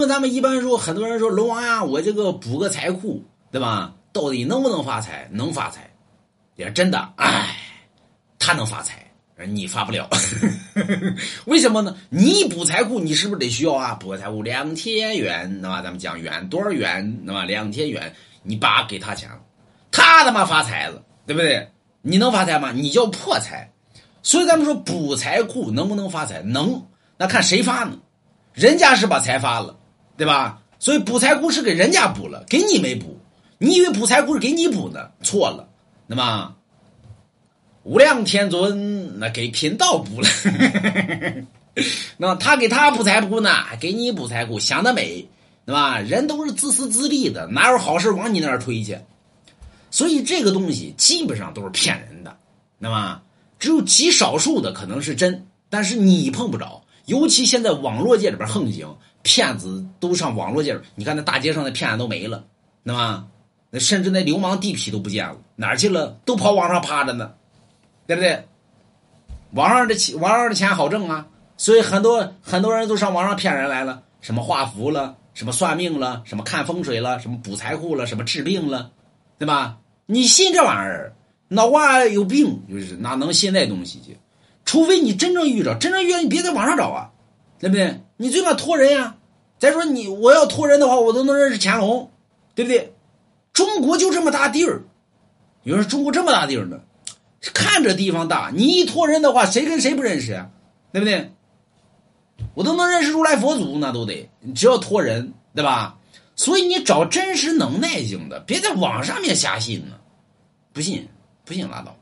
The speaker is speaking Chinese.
那咱们一般说，很多人说龙王呀，我这个补个财库，对吧？到底能不能发财？能发财，也真的，哎，他能发财，你发不了。为什么呢？你补财库，你是不是得需要啊？补个财库两千元，那么咱们讲元多少元？那么两千元，你爸给他钱了，他他妈发财了，对不对？你能发财吗？你叫破财。所以咱们说补财库能不能发财？能，那看谁发呢？人家是把财发了。对吧？所以补财库是给人家补了，给你没补。你以为补财库是给你补的？错了。那么无量天尊那给贫道补了，那他给他补财库呢，给你补财库，想得美，对吧？人都是自私自利的，哪有好事往你那儿推去？所以这个东西基本上都是骗人的，那么只有极少数的可能是真，但是你碰不着。尤其现在网络界里边横行。骗子都上网络界你看那大街上的骗子都没了，那么那甚至那流氓地痞都不见了，哪儿去了？都跑网上趴着呢，对不对？网上的钱，网上的钱好挣啊，所以很多很多人都上网上骗人来了，什么画符了，什么算命了，什么看风水了，什么补财库了，什么治病了，对吧？你信这玩意儿，脑瓜有病，就是哪能信那东西去？除非你真正遇着，真正遇着你别在网上找啊。对不对？你最起码托人呀。再说你，我要托人的话，我都能认识乾隆，对不对？中国就这么大地儿，有人说中国这么大地儿呢，看着地方大，你一托人的话，谁跟谁不认识啊？对不对？我都能认识如来佛祖，那都得，只要托人，对吧？所以你找真实能耐性的，别在网上面瞎信呢。不信，不信拉倒。